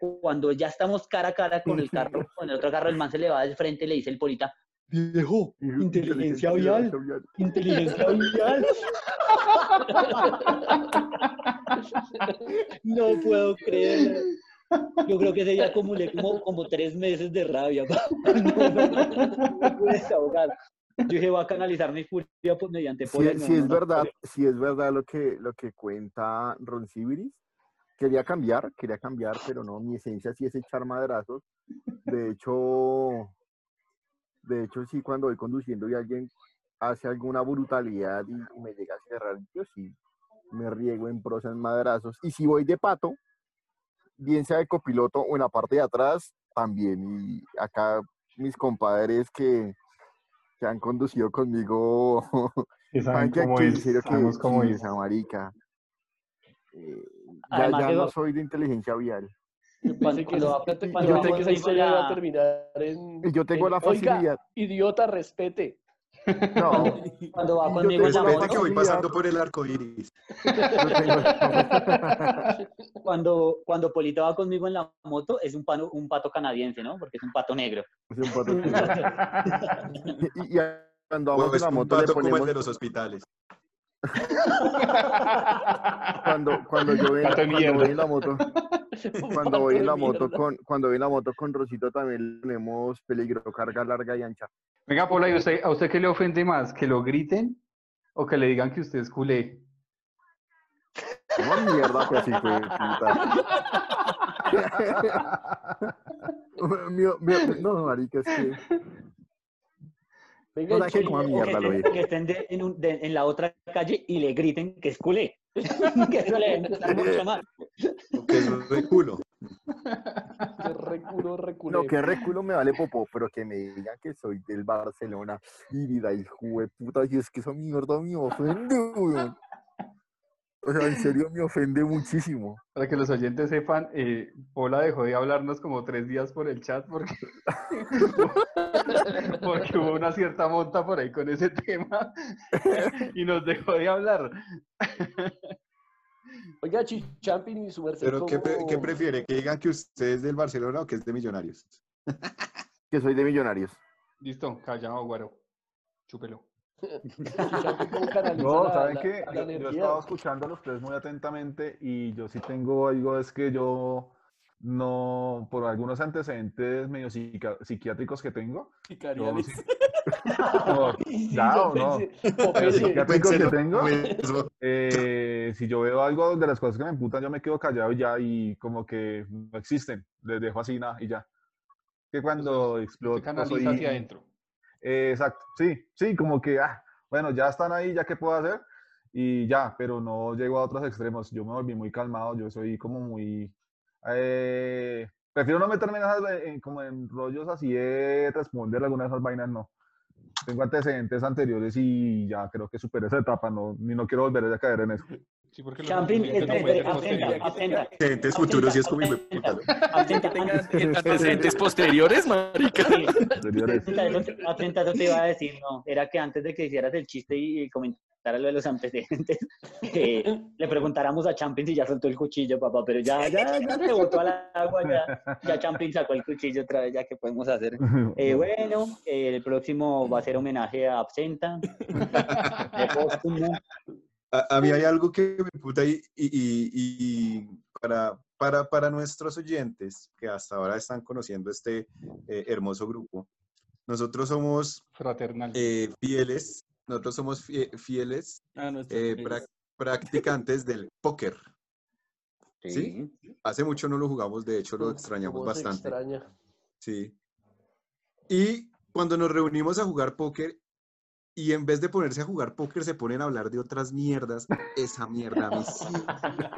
Cuando ya estamos cara a cara con el carro, con el otro carro, el man se le va del frente y le dice el Polita, viejo, inteligencia vial, inteligencia vial. No puedo creerlo. Yo creo que ese día acumulé como, como tres meses de rabia. <laughs> No, no, no, pude desahogar. Yo dije, voy a canalizar mi furia pues, mediante Si, poder. si es verdad, si es verdad lo que, lo que cuenta Ron Sibiris, quería cambiar, quería cambiar, pero no, mi esencia sí es echar madrazos. De hecho, de hecho sí, cuando voy conduciendo y alguien hace alguna brutalidad y, me llega a cerrar, yo sí me riego en prosa en madrazos. Y si voy de pato, bien sea de copiloto o en la parte de atrás, también. Y acá mis compadres que, que han conducido conmigo, <laughs> saben cómo es, que sabemos cómo es. esa marica. eh, ya, ya no soy de inteligencia vial. Que, <laughs> Cuando- yo cuando pensé que vamos esa ahí historia con iba a la- terminar en. Y yo tengo en, la "Oiga, facilidad. idiota, respete. No, <laughs> Cuando va en la tengo Respete que moto, voy pasando por el yo tengo- <laughs> cuando, cuando Polito va conmigo en la moto, es un, pano- un pato canadiense, ¿no? Porque es un pato negro. Es un pato que- y, y cuando vamos en es la un moto le pato como el ponemos de los hospitales. <laughs> cuando cuando yo de cuando voy mierda. en la moto cuando voy en la moto con cuando voy en la moto con Rosito también le ponemos peligro carga larga y ancha Venga, Paula, ¿y usted, a usted qué le ofende más? ¿Que lo griten o que le digan que usted es culé? no mierda pues puta <laughs> <laughs> Mío- mío- no marica es que Venga, no como que mierda lo estén, digo que estén de- en, un- de- en la otra calle y le griten que es culé. <laughs> que eso le gustar mucho más. <laughs> Que es de culo. <laughs> que reculo, reculo. no que reculo me vale popó pero que me digan que soy del Barcelona y vida hijo de puta y es que esa mierda me ofende weón. O sea en serio me ofende muchísimo Para que los oyentes sepan, eh, Paula dejó de hablarnos como tres días por el chat porque, <laughs> porque hubo una cierta monta por ahí con ese tema <laughs> y nos dejó de hablar. <laughs> Oiga, Chichampin y su merced. Pero ¿qué, pre- ¿cómo- qué prefiere? ¿Que digan que usted es del Barcelona o que es de Millonarios? que soy de Millonarios Listo, callado, guaro. Chúpelo. <laughs> No, la- ¿saben la- qué? la Yo, yo he energía? estado escuchando a los tres muy atentamente y yo sí tengo algo, es que yo no, por algunos antecedentes medio psiquiátricos que tengo, yo sí, <laughs> Como, ¿Ya yo no? pensé- pensé- psiquiátricos que tengo, eh, si yo veo algo de las cosas que me emputan, yo me quedo callado y ya, y como que no existen, les dejo así nada y ya. Que cuando exploto, canaliza hacia adentro. Eh, exacto, sí, sí, como que, ah, bueno, ya están ahí, ya qué puedo hacer, y ya, pero no llego a otros extremos. Yo me volví muy calmado, yo soy como muy. eh, prefiero no meterme eh, en- como en rollos así de responder alguna de esas vainas, no. Tengo antecedentes anteriores y ya creo que superé esa etapa, no, ni no quiero volver a caer en eso. Sí, porque Champín, antecedentes absenta. Antecedentes futuros y es como antecedentes posteriores, marica. Absenta, eso- te iba a decir, no, era que antes de que hicieras el chiste y, comentaras lo de los antecedentes, <laughs> eh, le preguntáramos a Champin si ya soltó el cuchillo, papá, pero ya, ya, ya se botó al agua, ya, ya Champin sacó el cuchillo otra vez, ya que podemos hacer. Eh, <laughs> bueno, eh, el próximo va a ser homenaje a Absenta, <laughs> de póstumo. A, a mí hay algo que me puta y, y, y- y para, para, para nuestros oyentes que hasta ahora están conociendo este eh, hermoso grupo, nosotros somos Fraternal. eh, fieles, nosotros somos fie- fieles Ah, eh, prac- practicantes del póker. ¿Sí? Hace mucho no lo jugamos, de hecho lo extrañamos ¿Cómo se bastante. extraña? Sí. Y cuando nos reunimos a jugar póker, y en vez de ponerse a jugar póker, se ponen a hablar de otras mierdas, esa mierda a mí sí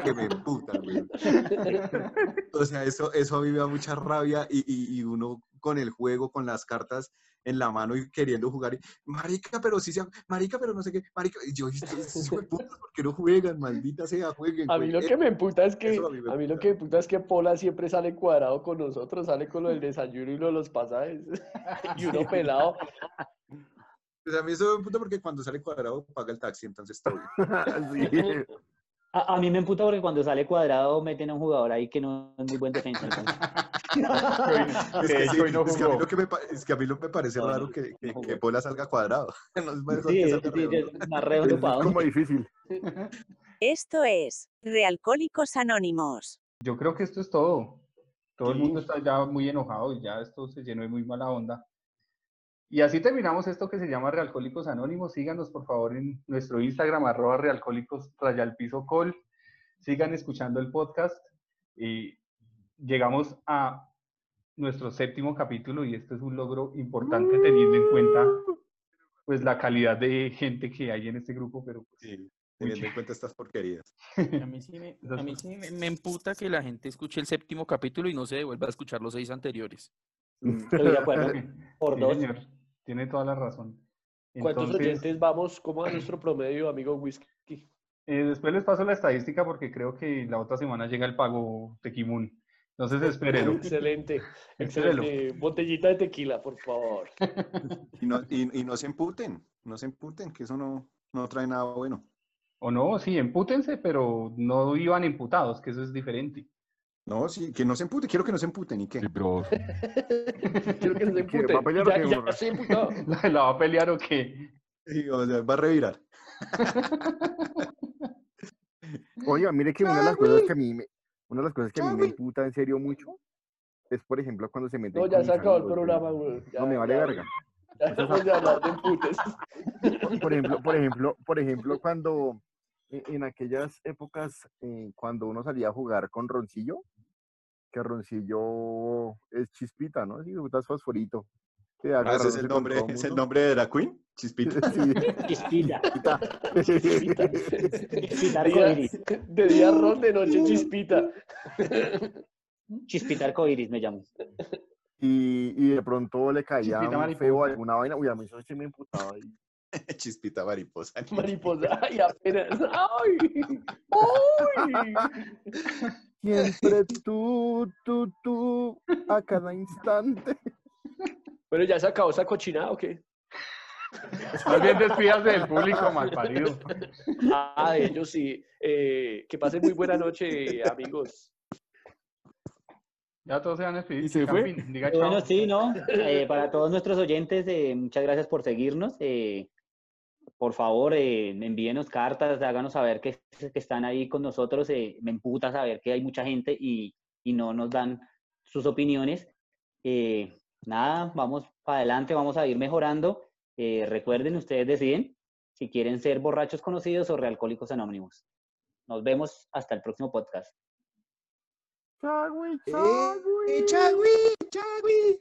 que me emputa, güey. <laughs> O sea, eso, eso a mí me da mucha rabia y, y- y uno con el juego, con las cartas en la mano y queriendo jugar. y, marica, pero sí sea, marica, pero no sé qué, marica. Y yo, estos <laughs> hijo de putas, ¿por qué no juegan? Maldita sea, jueguen. A mí lo jueguen". que me emputa es que mí a mí lo que me emputa es que Pola siempre sale cuadrado con nosotros, sale con lo del desayuno y lo de los pasajes. <laughs> Y uno pelado. Pues a mí eso me emputa porque cuando sale cuadrado paga el taxi, entonces todo bien. <laughs> Sí. A, a mí me emputa porque cuando sale cuadrado meten a un jugador ahí que no es muy buen defensa. <laughs> Es que, hecho, sí, hoy no es que a mí lo que me, pa- es que a mí lo que me parece No, raro que, que, no que jugó. Pola salga cuadrado. <laughs> No es Sí, que salga sí, redondo. es más Es redondo como difícil. Esto es Realcohólicos Anónimos. Yo creo que esto es todo. Todo el mundo está ya muy enojado y ya esto se llenó de muy mala onda. Y así terminamos esto que se llama Realcohólicos Anónimos. Síganos por favor en nuestro Instagram, arroba Realcohólicos Rayal Piso Col. Sigan escuchando el podcast y llegamos a nuestro séptimo capítulo y este es un logro importante teniendo en cuenta pues la calidad de gente que hay en este grupo, pero pues, Sí, teniendo en cuenta estas porquerías. A mí sí, me, <laughs> a mí sí me, me emputa que la gente escuche el séptimo capítulo y no se devuelva a escuchar los seis anteriores. <laughs> Acuerdo. <laughs> Por Sí, dos. señor, tiene toda la razón. ¿Cuántos Entonces, oyentes vamos? ¿Cómo a nuestro promedio, amigo Whisky? eh, después les paso la estadística porque creo que la otra semana llega el pago Tequimun. Entonces espérenlo. <laughs> Excelente, <laughs> excelente. Botellita de tequila, por favor. <laughs> Y no, y, y no se emputen, no se emputen, que eso no, no trae nada bueno. O no, sí, empútense, pero no iban imputados, que eso es diferente. No, sí, que no se emputen, quiero que no se emputen, ¿y qué? Sí, pero <laughs> Quiero que se ¿Qué, emputen. va a pelear o Ya, qué, ya borra? estoy emputado. <laughs> ¿La, la va a pelear o qué? Sí, o sea, va a revirar. <laughs> Oiga, mire que una de las cosas que a mí me, una de las cosas que a mí me imputa en serio mucho es, por ejemplo, cuando se meten No, ya se acabó el programa, güey. güey. Ya, No me vale ya, verga. Ya dejamos de hablar de emputes. Por ejemplo, por ejemplo, por ejemplo, cuando e- en aquellas épocas eh, cuando uno salía a jugar con Roncillo, que Roncillo es chispita, ¿no? Sí, putas fosforito. Sí, Ah, ese es el nombre, <laughs> es el nombre de la Queen, Chispita. Sí. <laughs> Chispita. Chispita. Chispita Día- arcoíris. De día ron, de noche <laughs> chispita. Chispita arcoíris me llamo. Y, y de pronto le caía Chispita un feo alguna vaina. Uy, a mí eso sí me imputaba. ahí. Chispita mariposa. Mariposa. Ay, apenas. ¡Ay! ¡Ay! Siempre tú, tú, tú, a cada instante. Bueno, ya se acabó esa cochinada, ¿o qué? Más bien despídase del público, malparido. Ah, de ellos sí. Eh, que pasen muy buena noche, amigos. Ya todos se van a despedir. ¿Y se fue? Campín, diga Bueno, sí, ¿no? Eh, para todos nuestros oyentes, eh, muchas gracias por seguirnos. Por favor, eh, envíenos cartas, háganos saber que, que están ahí con nosotros. eh, me emputa saber que hay mucha gente y, y no nos dan sus opiniones. Eh, nada, vamos para adelante, vamos a ir mejorando. Eh, recuerden, ustedes deciden si quieren ser borrachos conocidos o realcohólicos anónimos. Nos vemos hasta el próximo podcast. Chagui, Eh, Chagui, Chagui.